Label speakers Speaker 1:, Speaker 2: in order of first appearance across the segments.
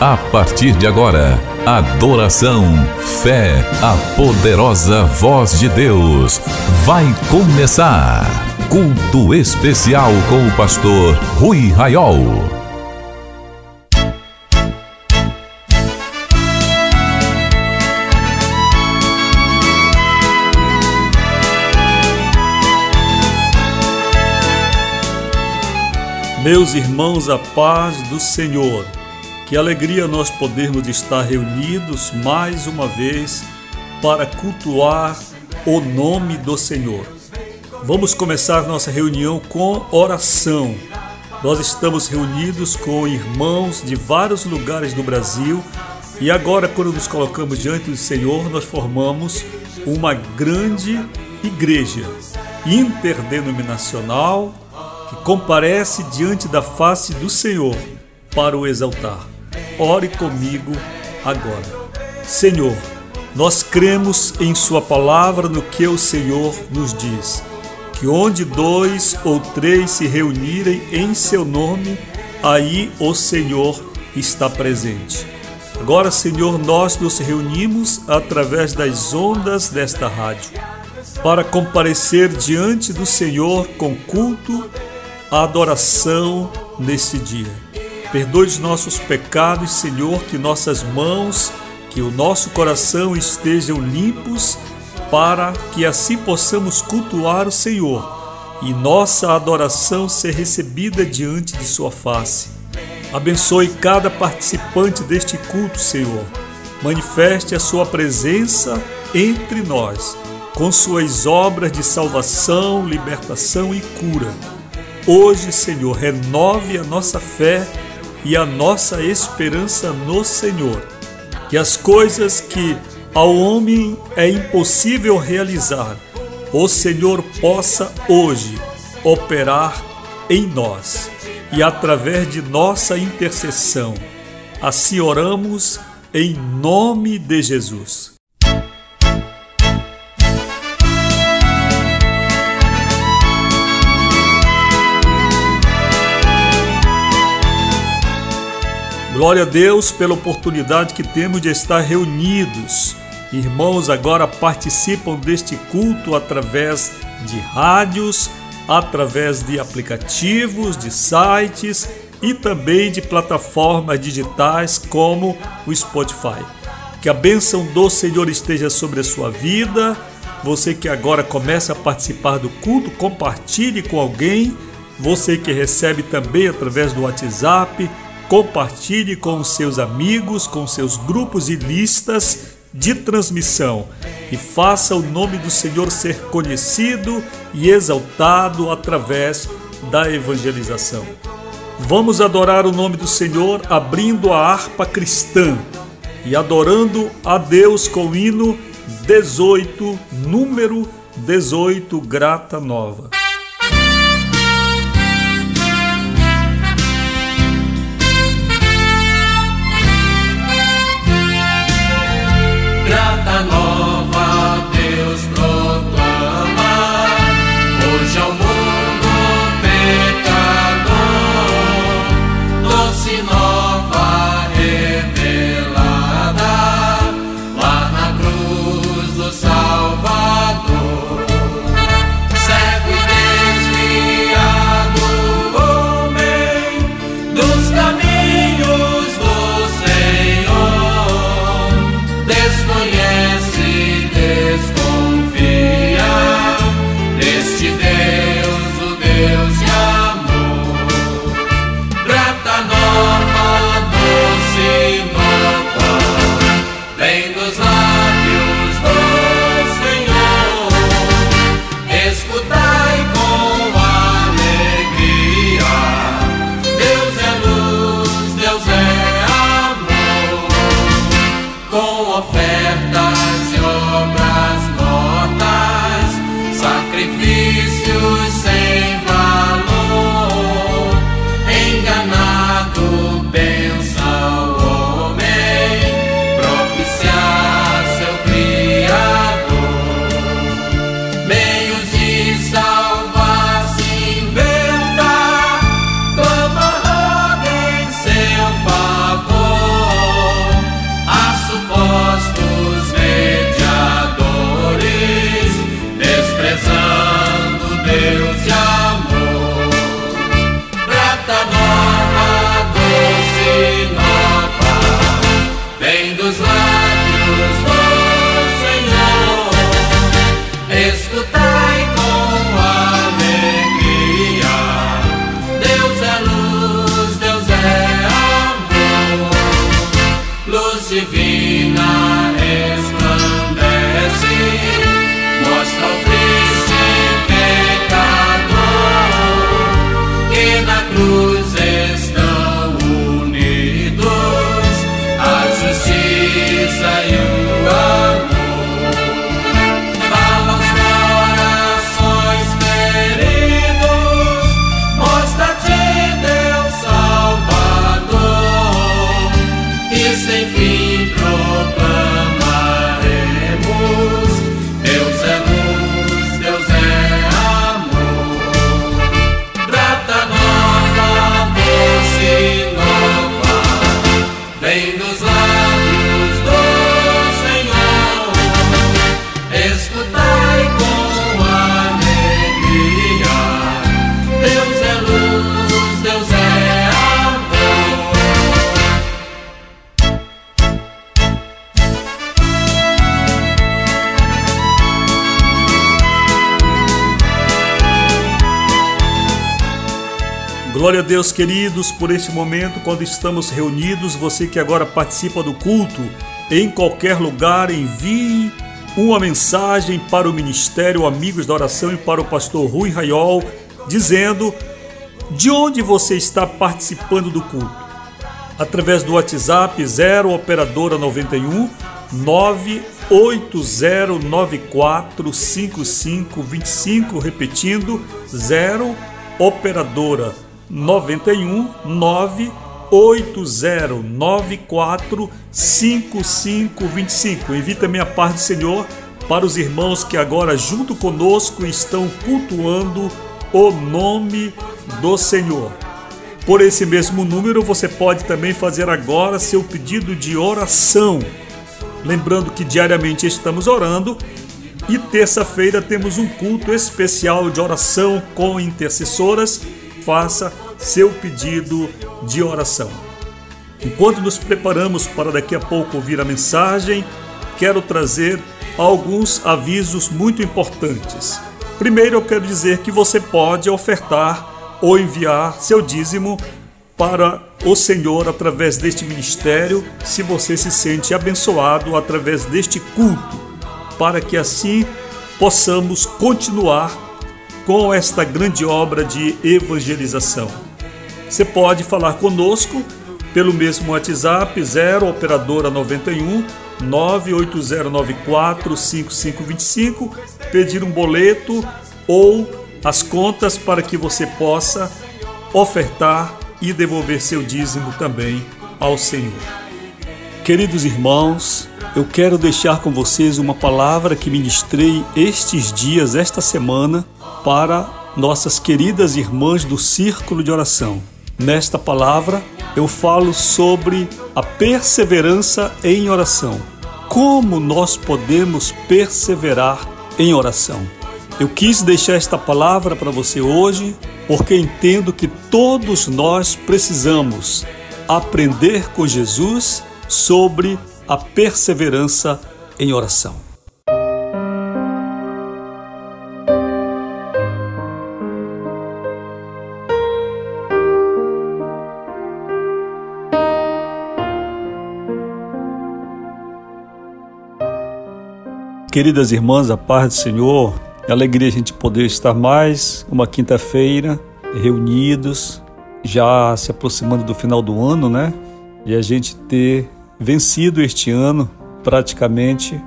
Speaker 1: A partir de agora, adoração, fé, a poderosa voz de Deus. Vai começar. Culto especial com o pastor Rui Raiol.
Speaker 2: Meus irmãos, a paz do Senhor. Que alegria nós podermos estar reunidos mais uma vez para cultuar o nome do Senhor. Vamos começar nossa reunião com oração. Nós estamos reunidos com irmãos de vários lugares do Brasil e agora, quando nos colocamos diante do Senhor, nós formamos uma grande igreja interdenominacional que comparece diante da face do Senhor para o exaltar. Ore comigo agora. Senhor, nós cremos em Sua palavra no que o Senhor nos diz. Que onde dois ou três se reunirem em seu nome, aí o Senhor está presente. Agora, Senhor, nós nos reunimos através das ondas desta rádio para comparecer diante do Senhor com culto, adoração nesse dia. Perdoe os nossos pecados, Senhor, que nossas mãos, que o nosso coração estejam limpos, para que assim possamos cultuar o Senhor e nossa adoração ser recebida diante de Sua face. Abençoe cada participante deste culto, Senhor. Manifeste a Sua presença entre nós, com Suas obras de salvação, libertação e cura. Hoje, Senhor, renove a nossa fé e a nossa esperança no Senhor. Que as coisas que ao homem é impossível realizar, o Senhor possa hoje operar em nós e através de nossa intercessão. Assim oramos em nome de Jesus. Glória a Deus pela oportunidade que temos de estar reunidos. Irmãos agora participam deste culto através de rádios, através de aplicativos, de sites e também de plataformas digitais como o Spotify. Que a bênção do Senhor esteja sobre a sua vida. Você que agora começa a participar do culto, compartilhe com alguém. Você que recebe também através do WhatsApp Compartilhe com os seus amigos, com seus grupos e listas de transmissão e faça o nome do Senhor ser conhecido e exaltado através da evangelização. Vamos adorar o nome do Senhor abrindo a harpa cristã e adorando a Deus com o hino 18, número 18, grata nova.
Speaker 3: in those lines.
Speaker 2: Glória a Deus, queridos, por este momento, quando estamos reunidos, você que agora participa do culto, em qualquer lugar, envie uma mensagem para o Ministério Amigos da Oração e para o pastor Rui Raiol, dizendo de onde você está participando do culto. Através do WhatsApp 0 Operadora 91 98094 5525, repetindo 0 Operadora 91 98094 5525. Envie também a paz do Senhor para os irmãos que agora junto conosco estão cultuando o nome do Senhor. Por esse mesmo número você pode também fazer agora seu pedido de oração. Lembrando que diariamente estamos orando e terça-feira temos um culto especial de oração com intercessoras faça seu pedido de oração. Enquanto nos preparamos para daqui a pouco ouvir a mensagem, quero trazer alguns avisos muito importantes. Primeiro, eu quero dizer que você pode ofertar ou enviar seu dízimo para o Senhor através deste ministério, se você se sente abençoado através deste culto, para que assim possamos continuar com esta grande obra de evangelização. Você pode falar conosco pelo mesmo WhatsApp 0 operadora 91 98094 5525, pedir um boleto ou as contas para que você possa ofertar e devolver seu dízimo também ao Senhor. Queridos irmãos, eu quero deixar com vocês uma palavra que ministrei estes dias, esta semana, para nossas queridas irmãs do círculo de oração. Nesta palavra, eu falo sobre a perseverança em oração. Como nós podemos perseverar em oração? Eu quis deixar esta palavra para você hoje porque entendo que todos nós precisamos aprender com Jesus sobre a perseverança em oração. Queridas irmãs, a paz do Senhor, é alegria a gente poder estar mais uma quinta-feira reunidos, já se aproximando do final do ano, né? E a gente ter vencido este ano praticamente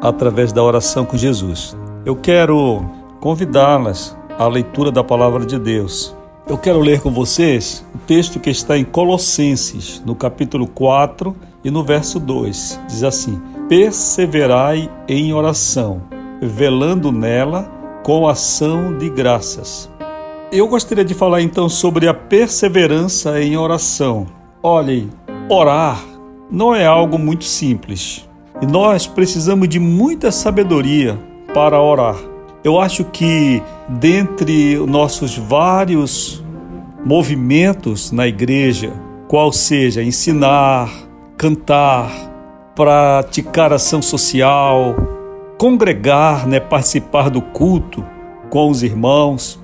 Speaker 2: através da oração com Jesus. Eu quero convidá-las à leitura da palavra de Deus. Eu quero ler com vocês o texto que está em Colossenses, no capítulo 4 e no verso 2. Diz assim: perseverai em oração, velando nela com ação de graças. Eu gostaria de falar então sobre a perseverança em oração. Olhem, orar não é algo muito simples e nós precisamos de muita sabedoria para orar. Eu acho que dentre nossos vários movimentos na igreja, qual seja ensinar, cantar, praticar ação social, congregar, né, participar do culto com os irmãos.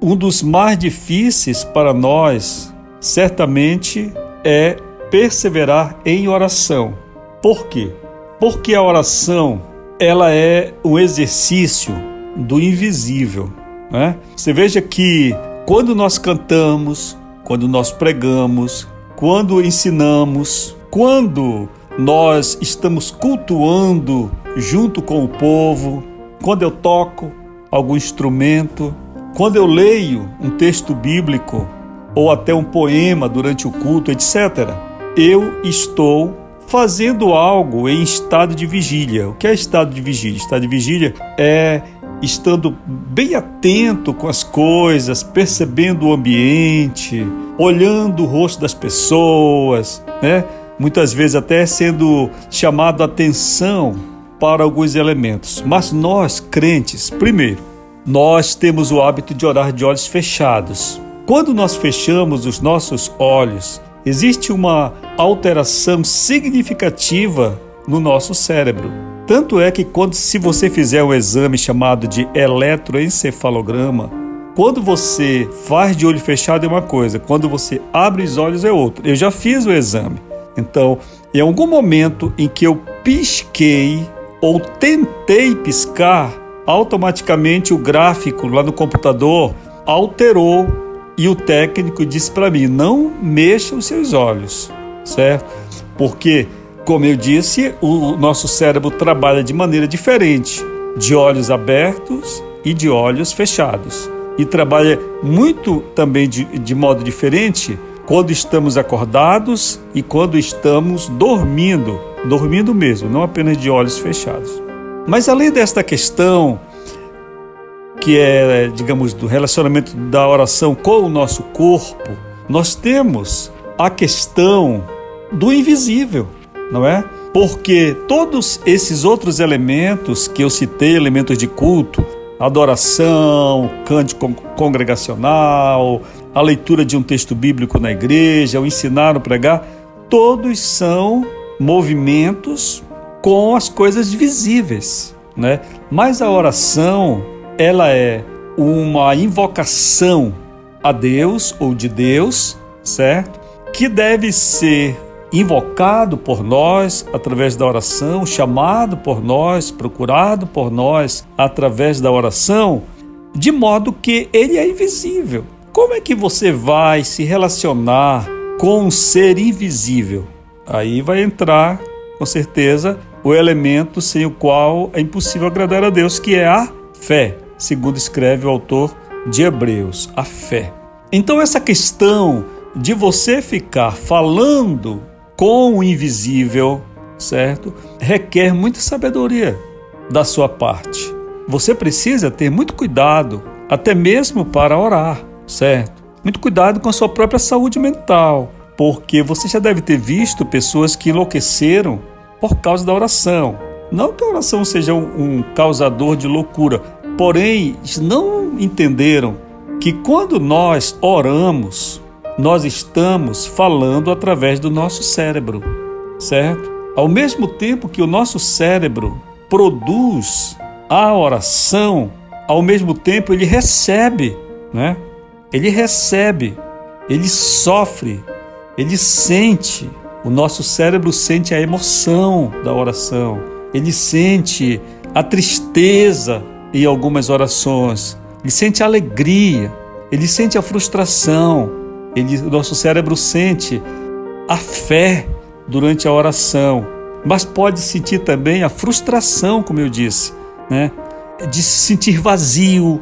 Speaker 2: Um dos mais difíceis para nós, certamente, é perseverar em oração. Por quê? Porque a oração ela é um exercício do invisível. Né? Você veja que quando nós cantamos, quando nós pregamos, quando ensinamos, quando nós estamos cultuando junto com o povo, quando eu toco algum instrumento, quando eu leio um texto bíblico ou até um poema durante o culto, etc., eu estou fazendo algo em estado de vigília. O que é estado de vigília? Estado de vigília é estando bem atento com as coisas, percebendo o ambiente, olhando o rosto das pessoas, né? Muitas vezes até sendo chamado a atenção para alguns elementos. Mas nós, crentes, primeiro, nós temos o hábito de orar de olhos fechados. Quando nós fechamos os nossos olhos, existe uma alteração significativa no nosso cérebro. Tanto é que quando se você fizer um exame chamado de eletroencefalograma, quando você faz de olho fechado é uma coisa, quando você abre os olhos é outra. Eu já fiz o exame. Então, em algum momento em que eu pisquei ou tentei piscar, automaticamente o gráfico lá no computador alterou e o técnico disse para mim: não mexa os seus olhos, certo? Porque, como eu disse, o nosso cérebro trabalha de maneira diferente, de olhos abertos e de olhos fechados. E trabalha muito também de, de modo diferente quando estamos acordados e quando estamos dormindo, dormindo mesmo, não apenas de olhos fechados. Mas além desta questão que é, digamos, do relacionamento da oração com o nosso corpo, nós temos a questão do invisível, não é? Porque todos esses outros elementos que eu citei, elementos de culto, adoração, cântico congregacional, a leitura de um texto bíblico na igreja, o ensinar, o pregar, todos são movimentos com as coisas visíveis, né? Mas a oração ela é uma invocação a Deus ou de Deus, certo? Que deve ser invocado por nós através da oração, chamado por nós, procurado por nós através da oração, de modo que ele é invisível. Como é que você vai se relacionar com um ser invisível? Aí vai entrar, com certeza, o elemento sem o qual é impossível agradar a Deus, que é a fé segundo escreve o autor de Hebreus, a fé. Então, essa questão de você ficar falando com o invisível, certo? Requer muita sabedoria da sua parte. Você precisa ter muito cuidado, até mesmo para orar, certo? Muito cuidado com a sua própria saúde mental, porque você já deve ter visto pessoas que enlouqueceram por causa da oração. Não que a oração seja um, causador de loucura, Porém, não entenderam que quando nós oramos, nós estamos falando através do nosso cérebro, certo? Ao mesmo tempo que o nosso cérebro produz a oração, ao mesmo tempo ele recebe, né? Ele recebe, ele sofre, ele sente. O nosso cérebro sente a emoção da oração, ele sente a tristeza em algumas orações. Ele sente a alegria, ele sente a frustração, ele, o nosso cérebro sente a fé durante a oração, mas pode sentir também a frustração, como eu disse, né? de se sentir vazio,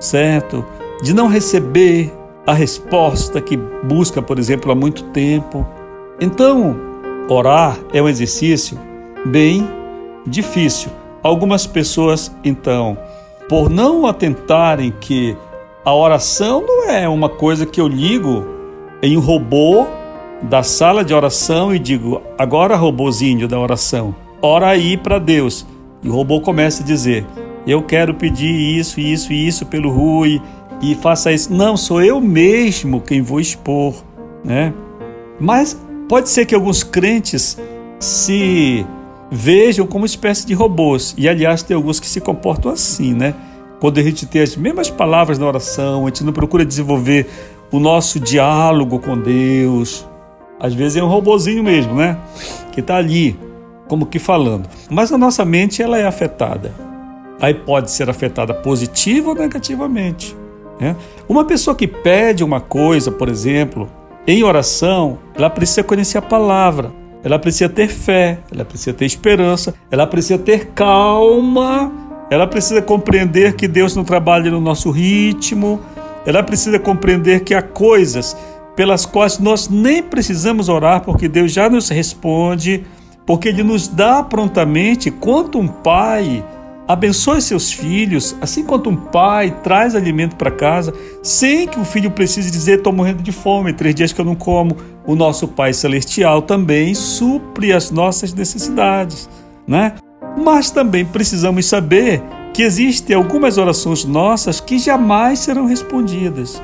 Speaker 2: certo? De não receber a resposta que busca, por exemplo, há muito tempo. Então, orar é um exercício bem difícil. Algumas pessoas, então, por não atentarem que a oração não é uma coisa que eu ligo em um robô da sala de oração e digo, agora robozinho da oração, ora aí para Deus. E o robô começa a dizer, eu quero pedir isso, isso e isso pelo Rui e faça isso. Não, sou eu mesmo quem vou expor, né? Mas pode ser que alguns crentes se vejam como espécie de robôs. E aliás, tem alguns que se comportam assim, né? Quando a gente tem as mesmas palavras na oração, a gente não procura desenvolver o nosso diálogo com Deus. Às vezes é um robozinho mesmo, né? Que está ali. como que falando. Mas a nossa mente ela é afetada. Aí pode ser afetada positiva ou negativamente. Né? Uma pessoa que pede uma coisa, por exemplo, em oração, ela precisa conhecer a palavra, ela precisa ter fé, ela precisa ter esperança, ela precisa ter calma, ela precisa compreender que Deus não trabalha no nosso ritmo, ela precisa compreender que há coisas pelas quais nós nem precisamos orar, porque Deus já nos responde, porque Ele nos dá prontamente, quanto um pai abençoe seus filhos, assim quanto um pai traz alimento para casa, sem que o filho precise dizer: estou morrendo de fome, três dias que eu não como. O nosso Pai Celestial também supre as nossas necessidades, né? Mas também precisamos saber que existem algumas orações nossas que jamais serão respondidas.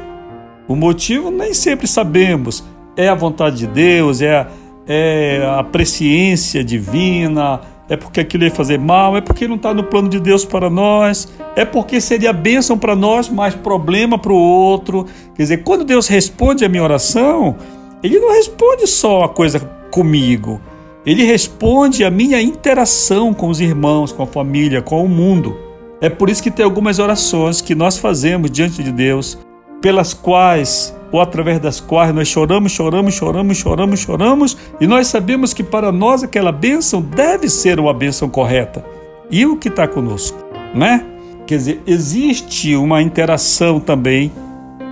Speaker 2: O motivo nem sempre sabemos. É a vontade de Deus, é a, é a presciência divina, é porque aquilo ia fazer mal, é porque não está no plano de Deus para nós, é porque seria bênção para nós, mas problema para o outro. Quer dizer, quando Deus responde a minha oração, Ele não responde só a coisa comigo, Ele responde a minha interação com os irmãos, com a família, com o mundo. É por isso que tem algumas orações que nós fazemos diante de Deus, pelas quais ou através das quais nós choramos, choramos, choramos, choramos, choramos, e nós sabemos que para nós aquela bênção deve ser uma bênção correta. E o que está conosco, né? Quer dizer, existe uma interação também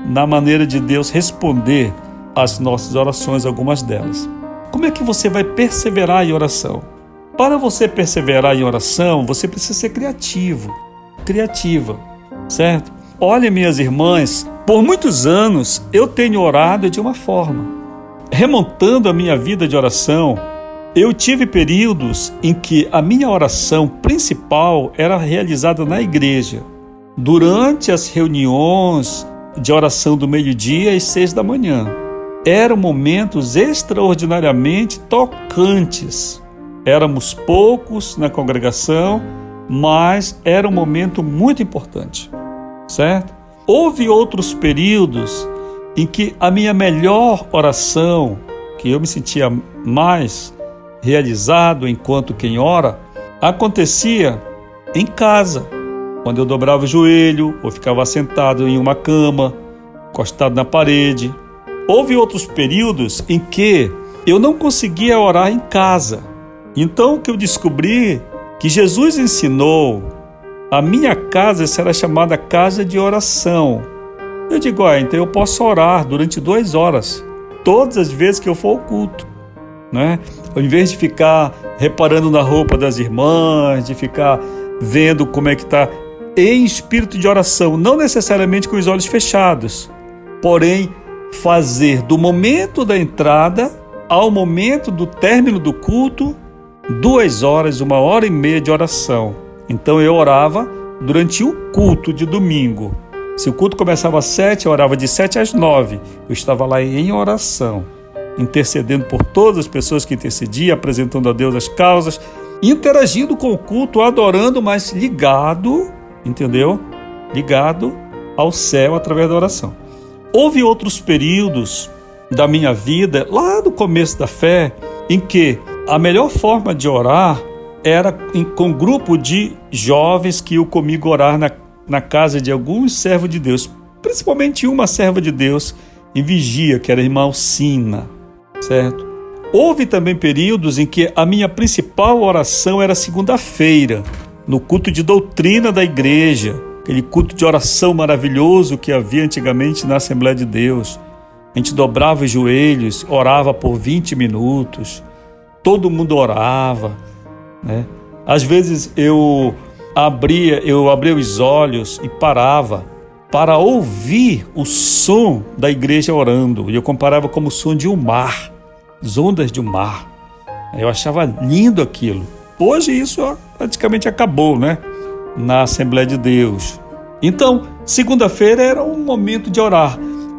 Speaker 2: na maneira de Deus responder às nossas orações, algumas delas. Como é que você vai perseverar em oração? Para você perseverar em oração, você precisa ser criativo, criativa, certo? Olha, minhas irmãs, por muitos anos eu tenho orado de uma forma. Remontando a minha vida de oração, eu tive períodos em que a minha oração principal era realizada na igreja, durante as reuniões de oração do meio-dia às seis da manhã. Eram momentos extraordinariamente tocantes. Éramos poucos na congregação, mas era um momento muito importante, certo? Houve outros períodos em que a minha melhor oração, que eu me sentia mais realizado enquanto quem ora, acontecia em casa, quando eu dobrava o joelho ou ficava sentado em uma cama, encostado na parede. Houve outros períodos em que eu não conseguia orar em casa. Então que eu descobri que Jesus ensinou a minha casa será chamada casa de oração. Eu digo, ah, então eu posso orar durante duas horas, todas as vezes que eu for ao culto. Né? Ao invés de ficar reparando na roupa das irmãs, de ficar vendo como é que está em espírito de oração, não necessariamente com os olhos fechados, porém fazer do momento da entrada ao momento do término do culto duas horas, uma hora e meia de oração. Então eu orava durante o culto de domingo. Se o culto começava às sete, eu orava de sete às nove. Eu estava lá em oração, intercedendo por todas as pessoas que intercediam, apresentando a Deus as causas, interagindo com o culto, adorando, mas ligado, entendeu? Ligado ao céu através da oração. Houve outros períodos da minha vida, lá no começo da fé, em que a melhor forma de orar era com um grupo de jovens que iam comigo orar na, na casa de alguns servos de Deus, principalmente uma serva de Deus em vigia, que era a irmã Alcina, certo? Houve também períodos em que a minha principal oração era segunda-feira, no culto de doutrina da igreja, aquele culto de oração maravilhoso que havia antigamente na Assembleia de Deus. A gente dobrava os joelhos, orava por 20 minutos, todo mundo orava né? Às vezes eu abria, eu abria os olhos e parava para ouvir o som da igreja orando. E eu comparava como o som de um mar, as ondas de um mar. Eu achava lindo aquilo. Hoje isso praticamente acabou, né? Na Assembleia de Deus. Então, segunda-feira era um momento de orar.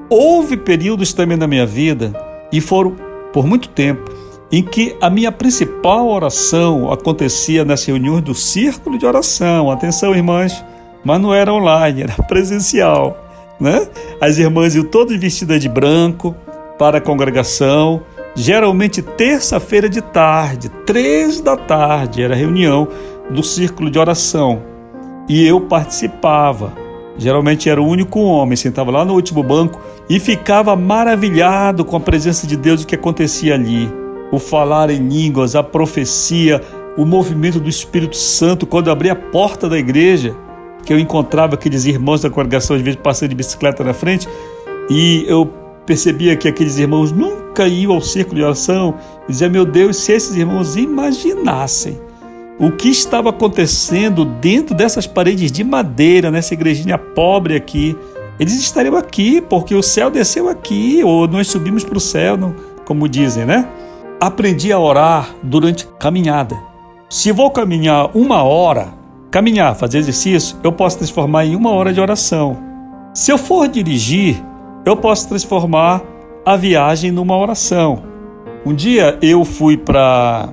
Speaker 2: Houve períodos também na minha vida, e foram por muito tempo, em que a minha principal oração acontecia nas reuniões do círculo de oração. Atenção, irmãs, mas não era online, era presencial. Né? As irmãs iam todas vestidas de branco para a congregação, geralmente terça-feira de tarde, três da tarde, era a reunião do círculo de oração. E eu participava. Geralmente era o único homem, sentava lá no último banco e ficava maravilhado com a presença de Deus e o que acontecia ali. O falar em línguas, a profecia, o movimento do Espírito Santo. Quando eu abri a porta da igreja, que eu encontrava aqueles irmãos da congregação, às vezes passando de bicicleta na frente, e eu percebia que aqueles irmãos nunca iam ao círculo de oração. Dizia, meu Deus, se esses irmãos imaginassem o que estava acontecendo dentro dessas paredes de madeira, nessa igrejinha pobre aqui, eles estariam aqui, porque o céu desceu aqui, ou nós subimos para o céu, como dizem, né? Aprendi a orar durante caminhada. Se vou caminhar uma hora, caminhar, fazer exercício, eu posso transformar em uma hora de oração. Se eu for dirigir, eu posso transformar a viagem numa oração. Um dia eu fui para.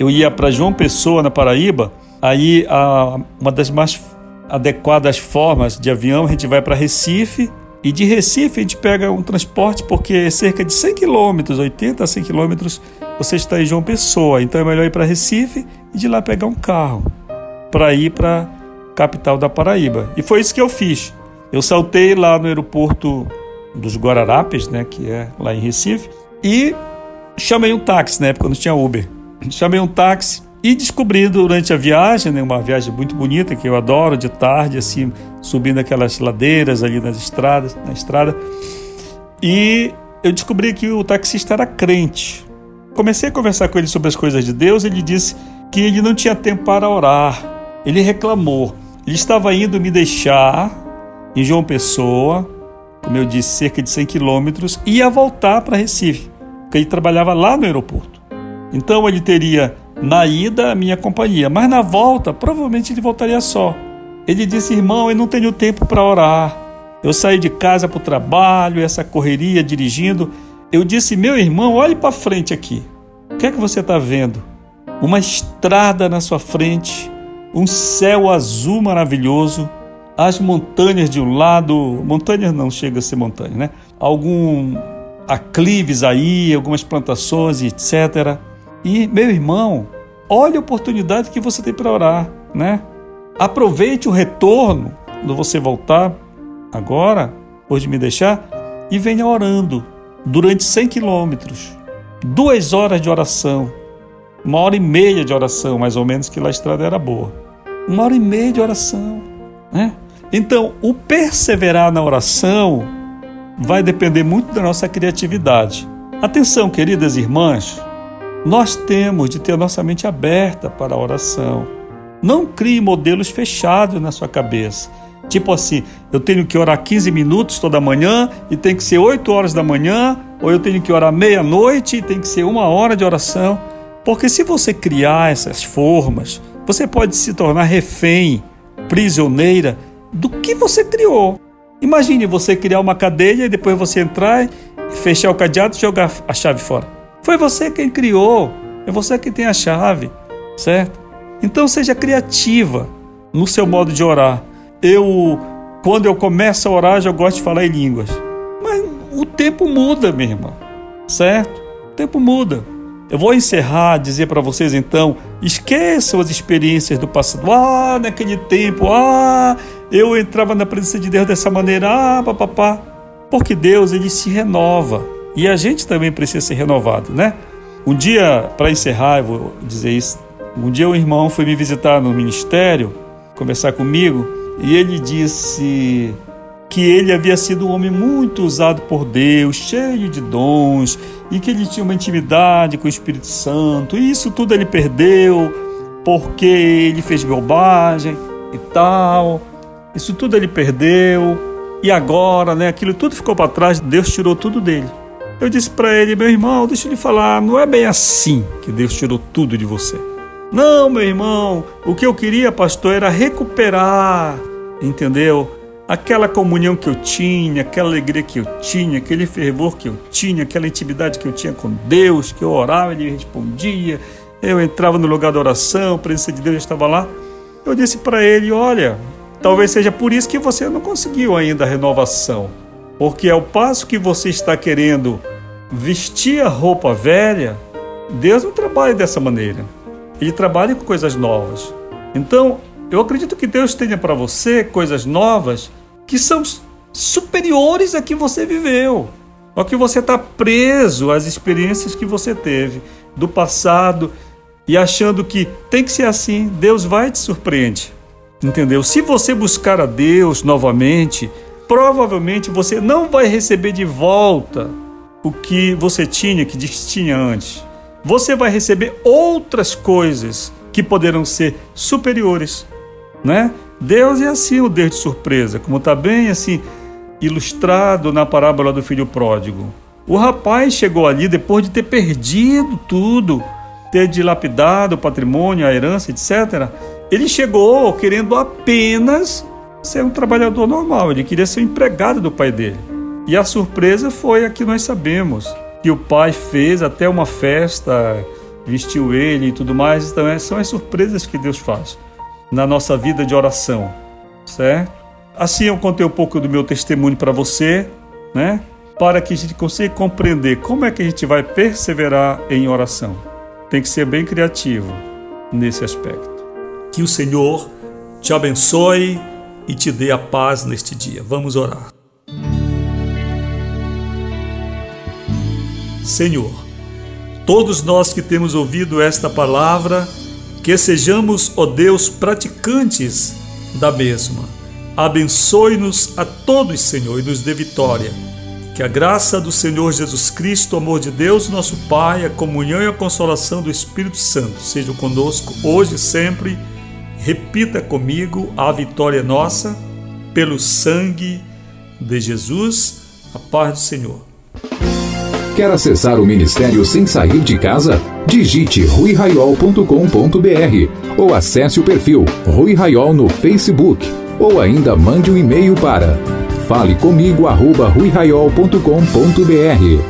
Speaker 2: Eu ia para João Pessoa, na Paraíba, aí a, uma das mais adequadas formas de avião, a gente vai para Recife, e de Recife a gente pega um transporte porque é cerca de 100 quilômetros, 80 a 100 quilômetros, você está em João Pessoa. Então é melhor ir para Recife e de lá pegar um carro para ir para capital da Paraíba. E foi isso que eu fiz. Eu saltei lá no aeroporto dos Guararapes, né, que é lá em Recife, e chamei um táxi, na época não tinha Uber. Chamei um táxi e descobri durante a viagem, né, uma viagem muito bonita que eu adoro, de tarde, assim, subindo aquelas ladeiras ali nas estradas, na estrada. E eu descobri que o taxista era crente. Comecei a conversar com ele sobre as coisas de Deus, ele disse que ele não tinha tempo para orar. Ele reclamou. Ele estava indo me deixar em João Pessoa, como eu disse, cerca de 100 quilômetros, e ia voltar para Recife, porque ele trabalhava lá no aeroporto. Então ele teria na ida a minha companhia, mas na volta provavelmente ele voltaria só. Ele disse: "Irmão, eu não tenho tempo para orar. Eu saí de casa para o trabalho, essa correria dirigindo. Eu disse: Meu irmão, olhe para frente aqui. O que é que você está vendo? Uma estrada na sua frente, um céu azul maravilhoso, as montanhas de um lado, montanhas não chega a ser montanha, né? Algum aclives aí, algumas plantações, etc. E meu irmão, olhe a oportunidade que você tem para orar, né? Aproveite o retorno quando você voltar agora, hoje me deixar, e venha orando durante 100 quilômetros, duas horas de oração, uma hora e meia de oração, mais ou menos, que lá a estrada era boa. Uma hora e meia de oração, né? Então, o perseverar na oração vai depender muito da nossa criatividade. Atenção, queridas irmãs, nós temos de ter nossa mente aberta para a oração. Não crie modelos fechados na sua cabeça. Tipo assim, eu tenho que orar 15 minutos toda manhã e tem que ser 8 horas da manhã, ou eu tenho que orar meia-noite e tem que ser uma hora de oração. Porque se você criar essas formas, você pode se tornar refém, prisioneira do que você criou. Imagine você criar uma cadeia e depois você entrar, fechar o cadeado e jogar a chave fora. Foi você quem criou, é você que tem a chave, certo? Então seja criativa no seu modo de orar. Eu, quando eu começo a orar, eu gosto de falar em línguas. Mas o tempo muda, minha irmã, certo? O tempo muda. Eu vou encerrar, dizer para vocês então, esqueçam as experiências do passado. Ah, naquele tempo, ah, eu entrava na presença de Deus dessa maneira, ah, papapá. Porque Deus, ele se renova. E a gente também precisa ser renovado, né? Um dia, para encerrar, eu vou dizer isso. Um dia um irmão foi me visitar no ministério, conversar comigo, e ele disse: que ele havia sido um homem muito usado por Deus, cheio de dons, e que ele tinha uma intimidade com o Espírito Santo. E isso tudo ele perdeu porque ele fez bobagem e tal. Isso tudo ele perdeu. E agora, né, aquilo tudo ficou para trás, Deus tirou tudo dele. Eu disse para ele, meu irmão, deixa eu lhe falar, não é bem assim que Deus tirou tudo de você. Não, meu irmão, o que eu queria, pastor, era recuperar, entendeu? aquela comunhão que eu tinha, aquela alegria que eu tinha, aquele fervor que eu tinha, aquela intimidade que eu tinha com Deus, que eu orava, ele respondia, eu entrava no lugar da oração, a presença de Deus estava lá. Eu disse para ele: Olha, talvez seja por isso que você não conseguiu ainda a renovação, porque ao passo que você está querendo vestir a roupa velha, Deus não trabalha dessa maneira. Ele trabalha com coisas novas. Então, eu acredito que Deus tenha para você coisas novas que são superiores a que você viveu, ao que você está preso às experiências que você teve do passado e achando que tem que ser assim, Deus vai te surpreender. Entendeu? Se você buscar a Deus novamente, provavelmente você não vai receber de volta o que você tinha, que tinha antes. Você vai receber outras coisas que poderão ser superiores, né? Deus é assim o Deus de surpresa, como está bem assim ilustrado na parábola do filho pródigo. O rapaz chegou ali depois de ter perdido tudo, ter dilapidado o patrimônio, a herança, etc. Ele chegou querendo apenas ser um trabalhador normal, ele queria ser um empregado do pai dele. E a surpresa foi a que nós sabemos, que o pai fez até uma festa, vestiu ele e tudo mais. Então, são as surpresas que Deus faz na nossa vida de oração, certo? Assim eu contei um pouco do meu testemunho para você, né? Para que a gente consiga compreender como é que a gente vai perseverar em oração. Tem que ser bem criativo nesse aspecto. Que o Senhor te abençoe e te dê a paz neste dia. Vamos orar. Senhor, todos nós que temos ouvido esta palavra, que sejamos, ó Deus, praticantes da mesma. Abençoe-nos a todos, Senhor, e nos dê vitória. Que a graça do Senhor Jesus Cristo, o amor de Deus, nosso Pai, a comunhão e a consolação do Espírito Santo sejam conosco hoje e sempre. Repita comigo: a vitória é nossa, pelo sangue de Jesus, a paz do Senhor.
Speaker 1: Quer acessar o ministério sem sair de casa? Digite ruiraiol.com.br ou acesse o perfil Rui Raiol no Facebook ou ainda mande um e-mail para falecomigo@ruiraiol.com.br.